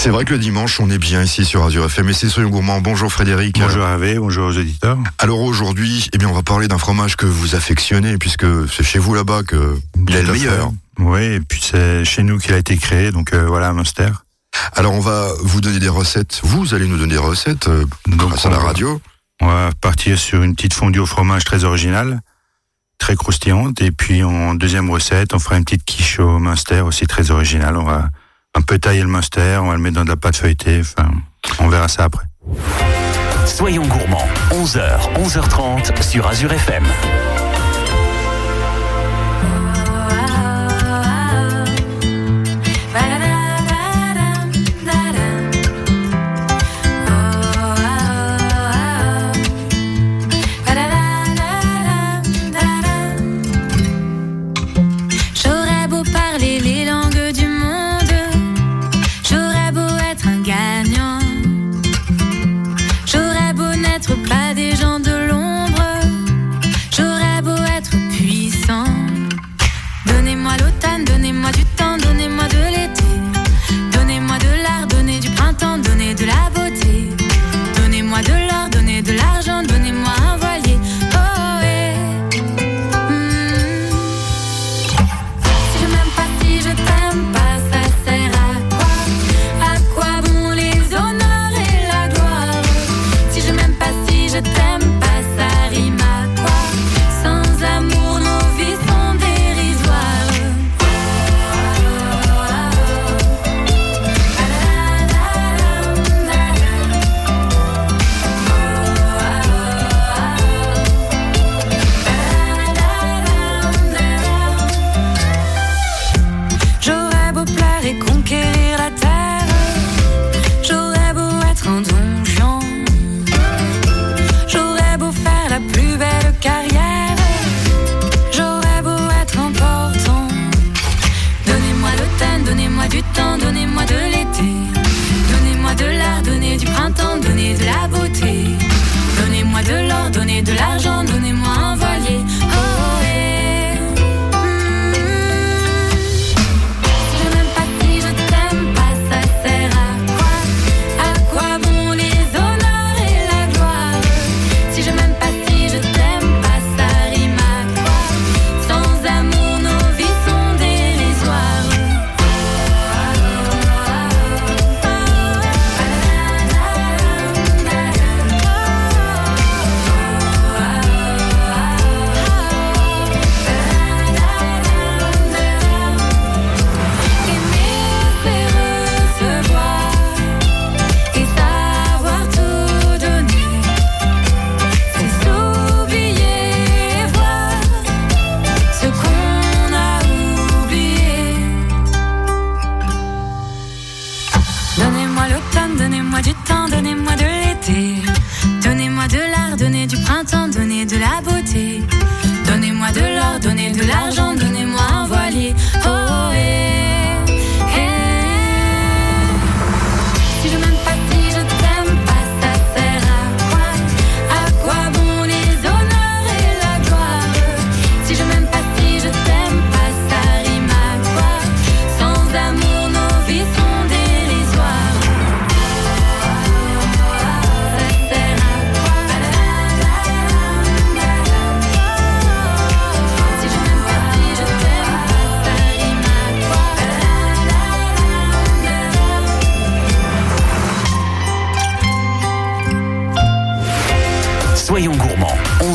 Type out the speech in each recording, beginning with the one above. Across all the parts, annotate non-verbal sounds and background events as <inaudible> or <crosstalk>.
C'est vrai que le dimanche, on est bien ici sur Azure FM et c'est Soyons Gourmands. Bonjour Frédéric. Bonjour Hervé, bonjour aux auditeurs. Alors aujourd'hui, eh bien, on va parler d'un fromage que vous affectionnez puisque c'est chez vous là-bas que il est le meilleur. Oui, et puis c'est chez nous qu'il a été créé, donc euh, voilà, un monster. Alors on va vous donner des recettes, vous allez nous donner des recettes euh, grâce à la radio. On va partir sur une petite fondue au fromage très originale, très croustillante, et puis en deuxième recette, on fera une petite quiche au Munster aussi très originale. On va un peu tailler le monster, on va le mettre dans de la pâte feuilletée. Enfin, on verra ça après. Soyons gourmands, 11h, 11h30 sur Azure FM.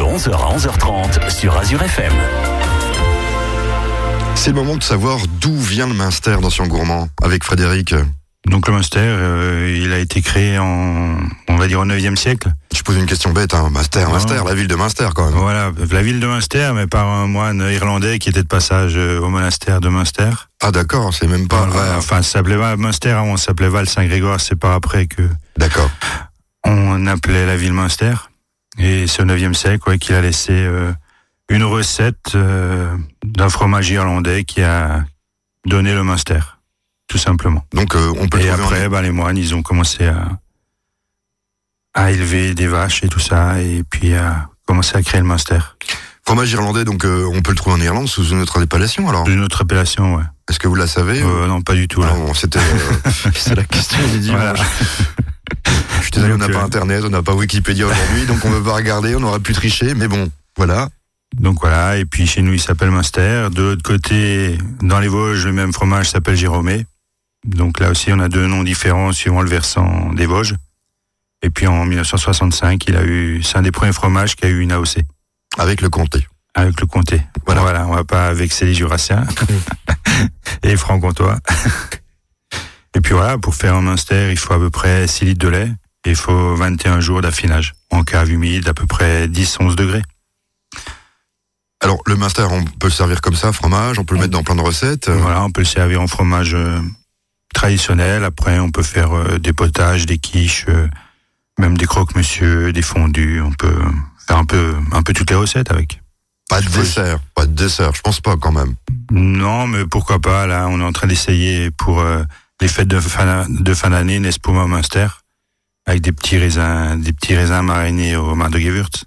11h à 11h30 sur Azure FM. C'est le moment de savoir d'où vient le Minster d'Ancien Gourmand avec Frédéric. Donc le Munster, euh, il a été créé en, on va dire, au 9e siècle. Je pose une question bête, hein. Munster. Munster, la ville de Munster quand même. Voilà, la ville de Munster, mais par un moine irlandais qui était de passage euh, au monastère de Munster. Ah d'accord, c'est même pas... Voilà, Enfin, ça s'appelait Munster, avant on s'appelait Val Saint-Grégoire, c'est par après que D'accord. on appelait la ville Munster. Et c'est au 9e siècle ouais, qu'il a laissé euh, une recette euh, d'un fromage irlandais qui a donné le Munster, tout simplement. Donc euh, on peut Et trouver en- après, bah, les moines, ils ont commencé à, à élever des vaches et tout ça, et puis à commencer à créer le Munster. Fromage irlandais, donc euh, on peut le trouver en Irlande sous une autre appellation alors? Une autre appellation, ouais. Est-ce que vous la savez ou- Euh, non, pas du tout. Ah bon, c'était euh, <laughs> c'est la question du <laughs> dimanche. Voilà. On n'a pas euh, internet, on n'a pas Wikipédia aujourd'hui, donc on ne <laughs> peut pas regarder, on aurait pu tricher, mais bon, voilà. Donc voilà, et puis chez nous, il s'appelle Munster. De l'autre côté, dans les Vosges, le même fromage s'appelle Jérômé. Donc là aussi, on a deux noms différents suivant le versant des Vosges. Et puis en 1965, il a eu, c'est un des premiers fromages qui a eu une AOC Avec le comté. avec le comté. Voilà. Voilà, on va pas vexer les Jurassiens <laughs> et les Franc-Comtois. <laughs> Et puis voilà, pour faire un Munster, il faut à peu près 6 litres de lait il faut 21 jours d'affinage en cave humide, à peu près 10-11 degrés. Alors le Munster, on peut le servir comme ça, fromage, on peut le mettre dans plein de recettes. Voilà, on peut le servir en fromage euh, traditionnel. Après, on peut faire euh, des potages, des quiches, euh, même des croque-monsieur, des fondus. On peut faire un peu, un peu toutes les recettes avec. Pas de dessert, pas de dessert, je pense pas quand même. Non, mais pourquoi pas Là, on est en train d'essayer pour les fêtes de fin, de fin d'année, au Munster, avec des petits raisins, des petits raisins marinés au mar de Gewürz,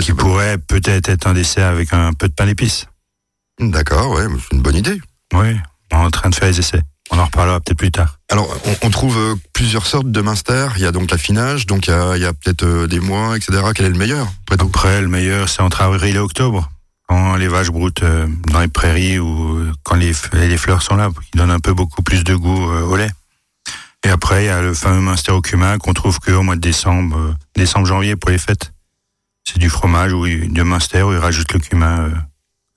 qui pourrait peut-être être un dessert avec un peu de pain d'épices. D'accord, ouais, c'est une bonne idée. Oui, on est en train de faire les essais. On en reparlera peut-être plus tard. Alors, on, on trouve euh, plusieurs sortes de Munster. Il y a donc l'affinage, donc il y a, peut-être euh, des mois, etc. Quel est le meilleur après Après, le meilleur, c'est entre avril et octobre. Quand les vaches broutent euh, dans les prairies ou quand les, les fleurs sont là, qui donnent un peu beaucoup plus de goût au lait. Et après, il y a le fameux Munster au cumin qu'on trouve qu'au mois de décembre, euh, décembre-janvier pour les fêtes. C'est du fromage où il- de Munster où ils rajoutent le cumin euh,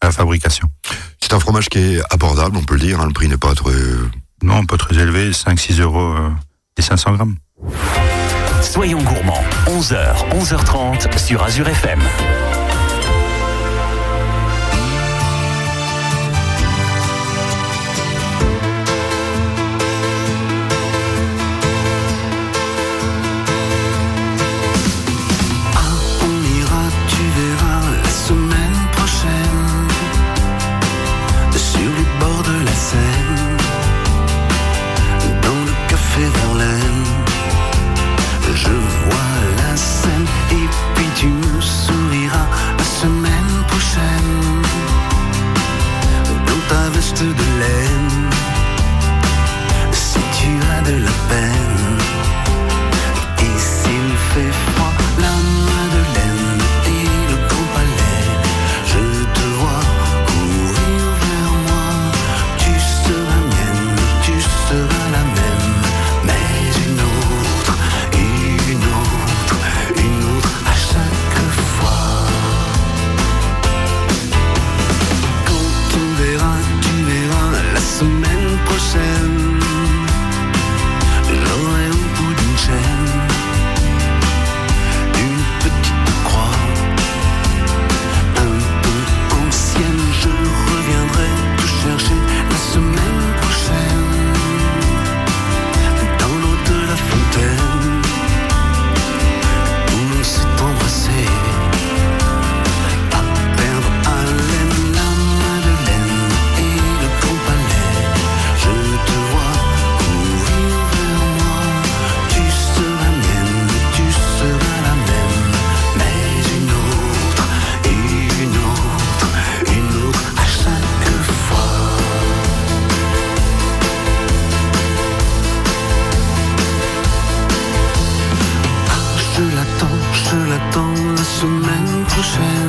à la fabrication. C'est un fromage qui est abordable, on peut le dire. hein, le prix n'est pas très. Non, pas très élevé, 5-6 euros euh, les 500 grammes. Soyons gourmands, 11h, 11h30 sur Azure FM. Semaine prochaine.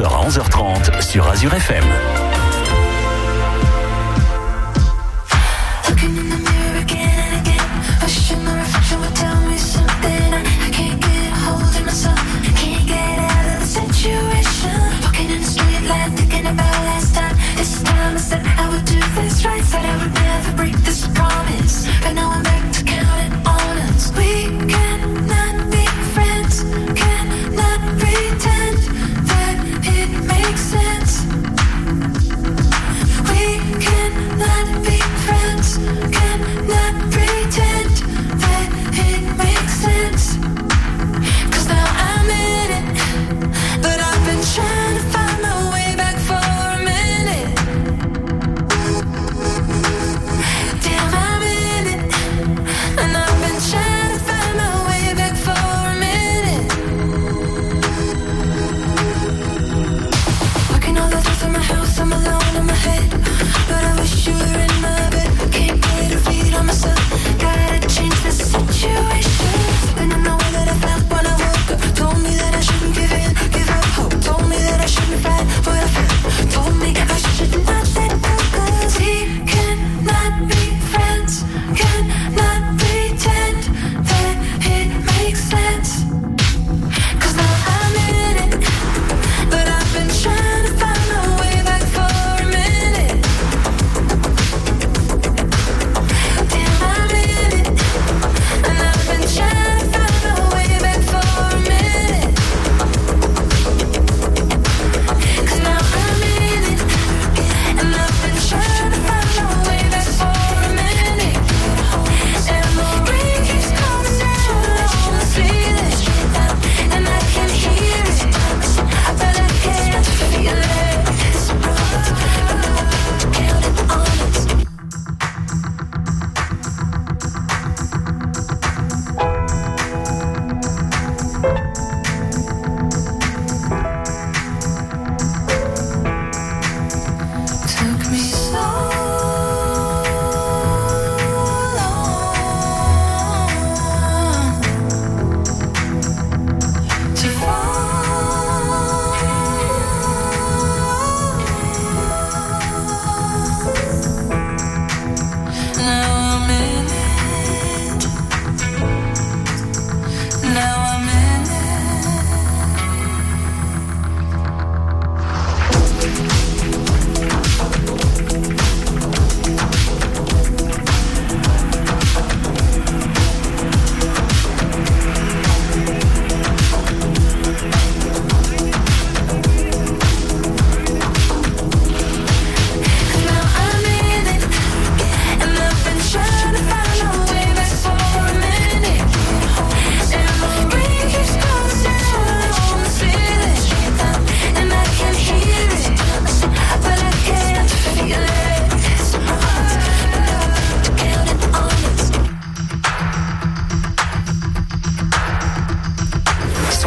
11h à 11h30 sur Azure FM.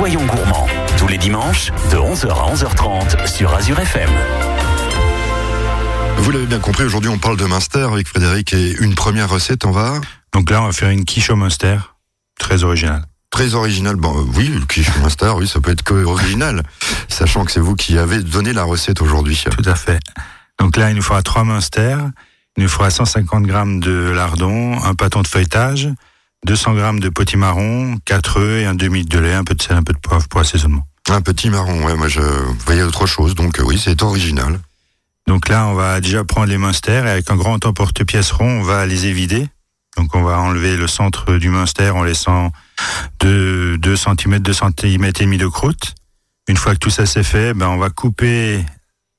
Soyons gourmands. Tous les dimanches, de 11h à 11h30 sur Azure FM. Vous l'avez bien compris, aujourd'hui on parle de Munster avec Frédéric et une première recette, on va Donc là, on va faire une quiche au Munster, très originale. très original. Bon, euh, oui, le quiche Munster, oui, ça peut être que original, <laughs> sachant que c'est vous qui avez donné la recette aujourd'hui. Tout à fait. Donc là, il nous faudra trois Munster, il nous faudra 150 grammes de lardon, un pâton de feuilletage, 200 grammes de potimarron, 4 œufs et un demi de lait, un peu de sel, un peu de poivre pour assaisonnement. Un petit marron, ouais, moi je voyais autre chose, donc euh, oui, c'est original. Donc là, on va déjà prendre les Munster et avec un grand emporte-pièce rond, on va les évider. Donc on va enlever le centre du Munster en laissant 2, 2 cm, 2 cm et demi de croûte. Une fois que tout ça c'est fait, ben on va couper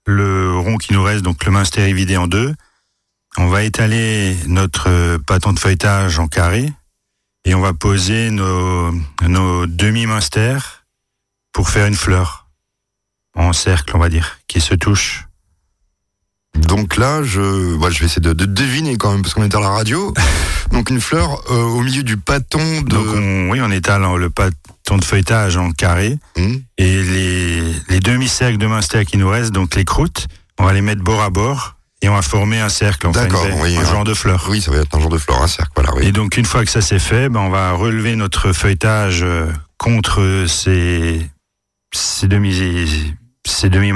le rond qui nous reste, donc le Munster évidé en deux. On va étaler notre euh, pâton de feuilletage en carré et on va poser nos, nos demi-Munster pour faire une fleur en cercle, on va dire, qui se touche. Donc là, je, bah, je vais essayer de, de deviner quand même, parce qu'on est à la radio. <laughs> Donc une fleur euh, au milieu du pâton de... Donc on, oui, on étale le pâton de feuilletage en carré Hmm. et les, les demi-cercles de Munster qui nous restent, donc les croûtes, on va les mettre bord à bord et on va former un cercle, enfin, D'accord, une- oui, un genre de fleur. Oui, ça va être un genre de fleur, un cercle, voilà, oui. Et donc une fois que ça c'est fait, ben, on va relever notre feuilletage euh, contre ces c'est demi, c'est demi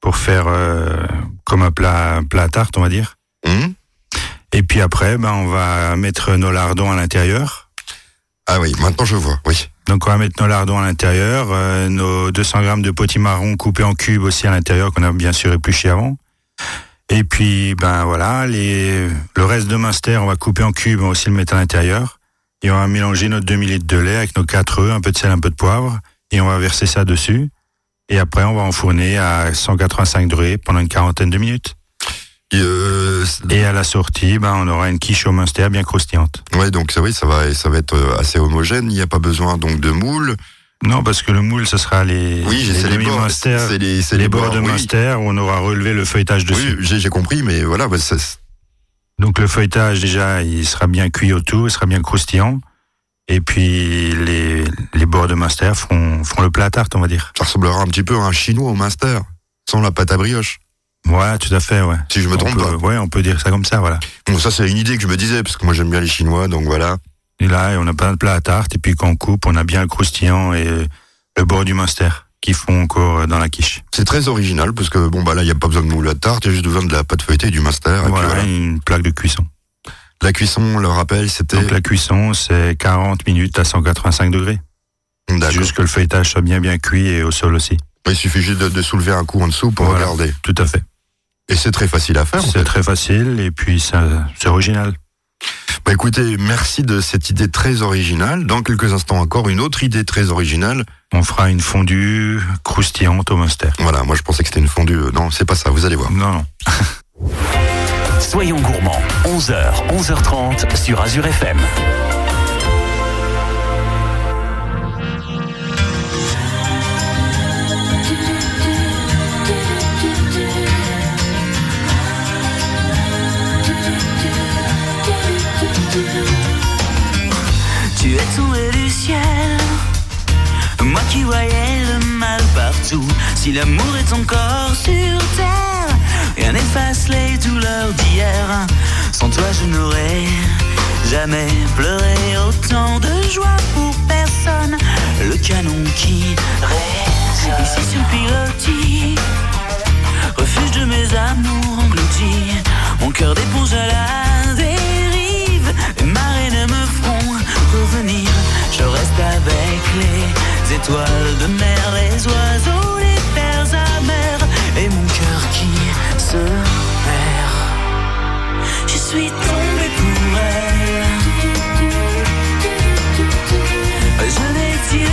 pour faire euh, comme un plat, un plat à tarte, on va dire. Hum Et puis après, ben, on va mettre nos lardons à l'intérieur. ah oui, maintenant je vois, oui. Donc on va mettre nos lardons à l'intérieur, euh, nos 200 grammes de potimarron coupés en cubes aussi à l'intérieur qu'on a bien sûr épluché avant. Et puis ben voilà, les, le reste de Munster on va couper en cubes, on va aussi le mettre à l'intérieur. Et on va mélanger notre demi litre de lait avec nos 4 œufs, un peu de sel, un peu de poivre, et on va verser ça dessus. Et après on va enfourner à 185 degrés pendant une quarantaine de minutes. Et, euh, Et à la sortie, ben on aura une quiche au Munster bien croustillante. ouais, donc ça, oui, ça va, ça va être euh, assez homogène. Il n'y a pas besoin donc de moule. Non, parce que le moule, ce sera les, Oui, les demi bords, les, c'est les bords de oui. Munster où on aura relevé le feuilletage dessus. Oui, j'ai j'ai compris, mais voilà, bah, ça- Donc le feuilletage déjà, il sera bien cuit autour, il sera bien croustillant. Et puis les, les bords de Munster feront, feront le plat à tarte, on va dire. ça ressemblera un petit peu à un chinois au master, sans la pâte à brioche. Ouais, tout à fait, ouais. Si je me On trompe peut- pas. Ouais, on peut dire ça comme ça, voilà. Bon, ça c'est une idée que je me disais, parce que moi j'aime bien les chinois, donc voilà. Et là, on a plein de plats à tarte, et puis quand on coupe, on a bien le croustillant et le bord du Munster qui font encore dans la quiche. C'est très original, parce que bon, bah là, il n'y a pas besoin de moule à tarte, il y a juste besoin de la pâte feuilletée et du master. et puis Voilà, voilà. une plaque de cuisson. La cuisson, on le rappelle, c'était. Donc la cuisson, c'est 40 minutes à 185 degrés. D'accord. Juste que le feuilletage soit bien bien cuit et au sol aussi. Il suffit juste de, de soulever un coup en dessous pour Voilà. regarder. Tout à fait. Et c'est très facile à faire. en C'est fait. très facile et puis ça- c'est original. Bah écoutez, merci de cette idée très originale. Dans quelques instants encore, une autre idée très originale. On fera une fondue croustillante au Munster. Voilà, moi je pensais que c'était une fondue. Euh, Non, c'est pas ça, vous allez voir. Non, non. <laughs> Soyons gourmands, 11h, 11h30 sur Azure FM. Tu es tombé du ciel, moi qui voyais le mal partout. Si l'amour est encore sur terre, rien n'efface les douleurs d'hier. Sans toi, je n'aurais jamais pleuré autant de joie pour personne. Le canon qui résonne ici sur pilotis, refuge de mes amours engloutis. Mon cœur d'éponge à la dérive, les marées ne me feront revenir. Je reste avec les étoiles de mer, les oiseaux, les terres amères, et mon cœur qui se perd. Je suis tombé pour elle. Je n'ai Dieu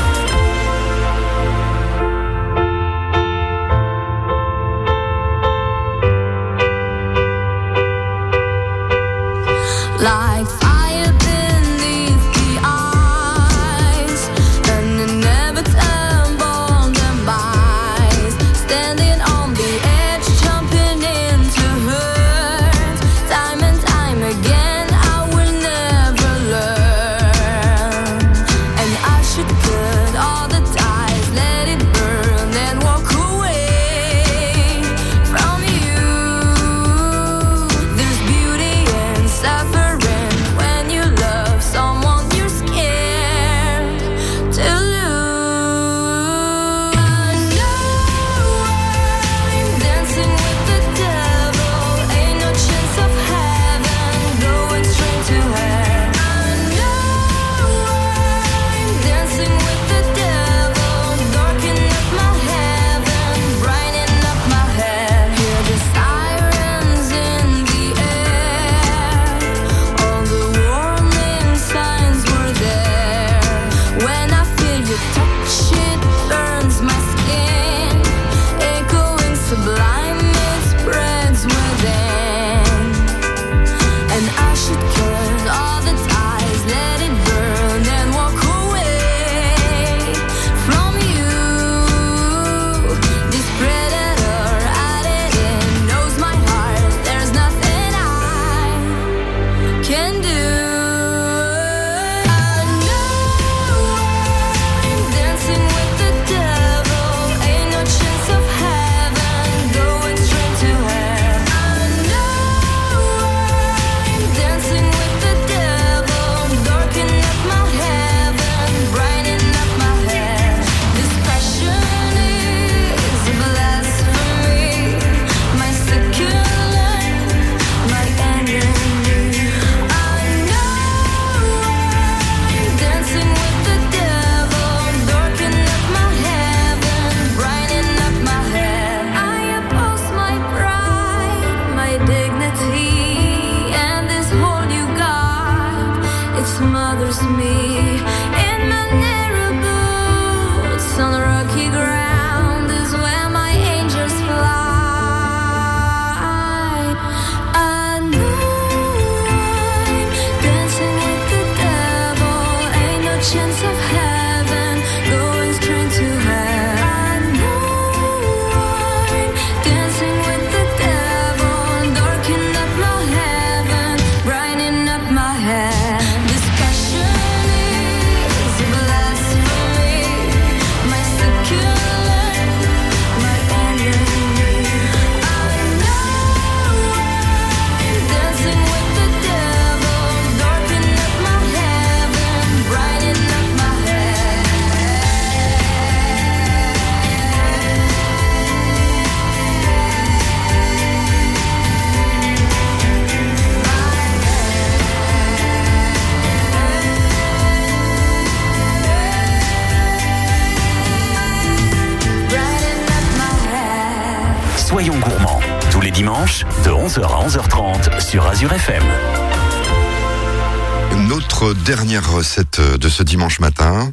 Notre dernière recette de ce dimanche matin.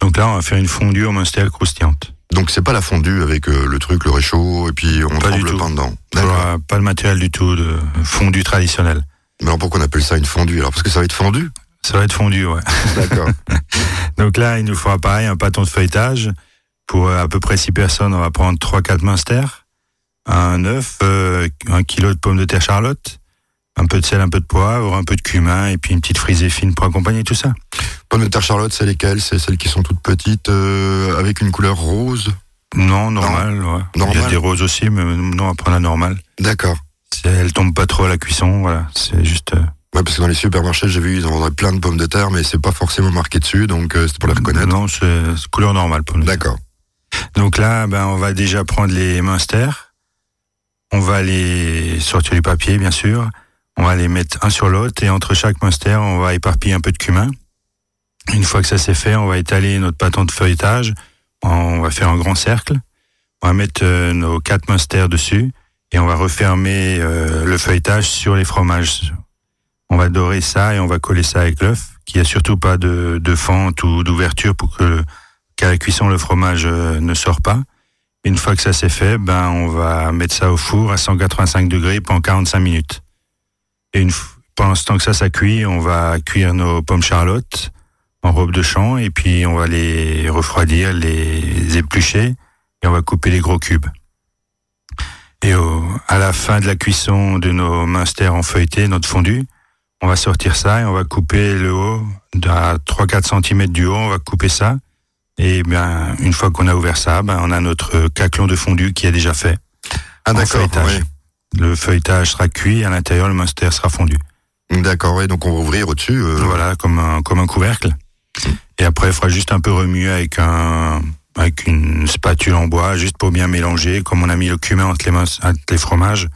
Donc là, on va faire une fondue au Munster croustillante. Donc c'est pas la fondue avec euh, le truc, le réchaud, et puis on Pas trempe du le tout. pain dedans. Faudra pas le matériel du tout de fondue traditionnelle. Mais alors pourquoi on appelle ça une fondue? Alors parce que ça va être fondu? Ça va être fondu, ouais. D'accord. <laughs> Donc là, il nous faudra pareil un pâton de feuilletage. Pour euh, à peu près 6 personnes, on va prendre 3-4 Munster, un œuf, euh, un kilo de pommes de terre charlotte, un peu de sel, un peu de poivre, un peu de cumin et puis une petite frisée fine pour accompagner tout ça. Pommes de terre Charlotte, c'est lesquelles? C'est celles qui sont toutes petites, euh, avec une couleur rose? Non, normal, ouais. Il y a des roses aussi, mais non, prendre la normale. D'accord. C'est- Elle tombe pas trop à la cuisson, voilà. C'est juste. euh, Ouais, parce que dans les supermarchés, j'ai vu, ils en vendraient plein de pommes de terre, mais c'est pas forcément marqué dessus, donc euh, c'est pour les reconnaître. Non, c'est couleur normale pour nous. D'accord. Donc là, ben, on va déjà prendre les Munster. On va les sortir du papier, bien sûr. On va les mettre un sur l'autre et entre chaque Munster, on va éparpiller un peu de cumin. Une fois que ça c'est fait, on va étaler notre pâton de feuilletage. On va faire un grand cercle. On va mettre euh, nos quatre Munster dessus et on va refermer euh, le feuilletage sur les fromages. On va dorer ça et on va coller ça avec l'œuf, qu'il n'y a surtout pas de, de fente ou d'ouverture pour que qu'à la cuisson le fromage euh, ne sort pas. Une fois que ça c'est fait, ben on va mettre ça au four à 185 degrés pendant 45 minutes. Et une, pendant ce temps que ça ça cuit, on va cuire nos pommes charlotte en robe de champ et puis on va les refroidir, les éplucher et on va couper les gros cubes. Et au, à la fin de la cuisson de nos minsters en feuilleté, notre fondu, on va sortir ça et on va couper le haut à 3-4 cm du haut, on va couper ça. Et bien, une fois qu'on a ouvert ça, ben, on a notre caclon de fondu qui est déjà fait. Ah d'accord, feuilletage. Le feuilletage sera cuit, à l'intérieur, le minster sera fondu. D'accord, ouais, donc on va ouvrir au-dessus. euh, Voilà, comme un, comme un couvercle. Et après, il faudra juste un peu remuer avec un, avec une spatule en bois, juste pour bien mélanger, comme on a mis le cumin entre les, entre les fromages,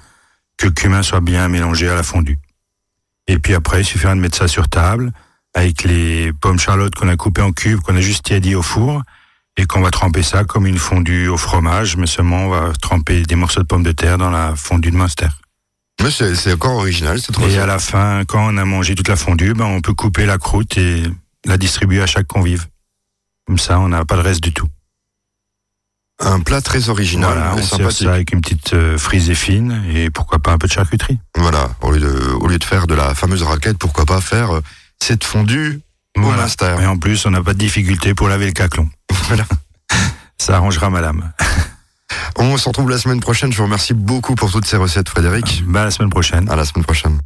que le cumin soit bien mélangé à la fondue. Et puis après, il suffira de mettre ça sur table, avec les pommes charlotte qu'on a coupées en cubes, qu'on a juste tiédi au four, et qu'on va tremper ça comme une fondue au fromage, mais seulement on va tremper des morceaux de pommes de terre dans la fondue de Munster. Mais c'est encore original, c'est trop Et à la fin, quand on a mangé toute la fondue, ben, on peut couper la croûte et la distribuer à chaque convive. Comme ça, on n'a pas le reste du tout. Un plat très original, voilà, on sert ça avec une petite euh, frisée fine et pourquoi pas un peu de charcuterie. Voilà, au lieu, de, au lieu de faire de la fameuse raclette, pourquoi pas faire euh, cette fondue au Voilà. master. Et en plus, on n'a pas de difficulté pour laver le caclon. <laughs> Voilà. Ça arrangera madame. On se retrouve la semaine prochaine. Je vous remercie beaucoup pour toutes ces recettes, Frédéric. Bah, à la semaine prochaine. À la semaine prochaine.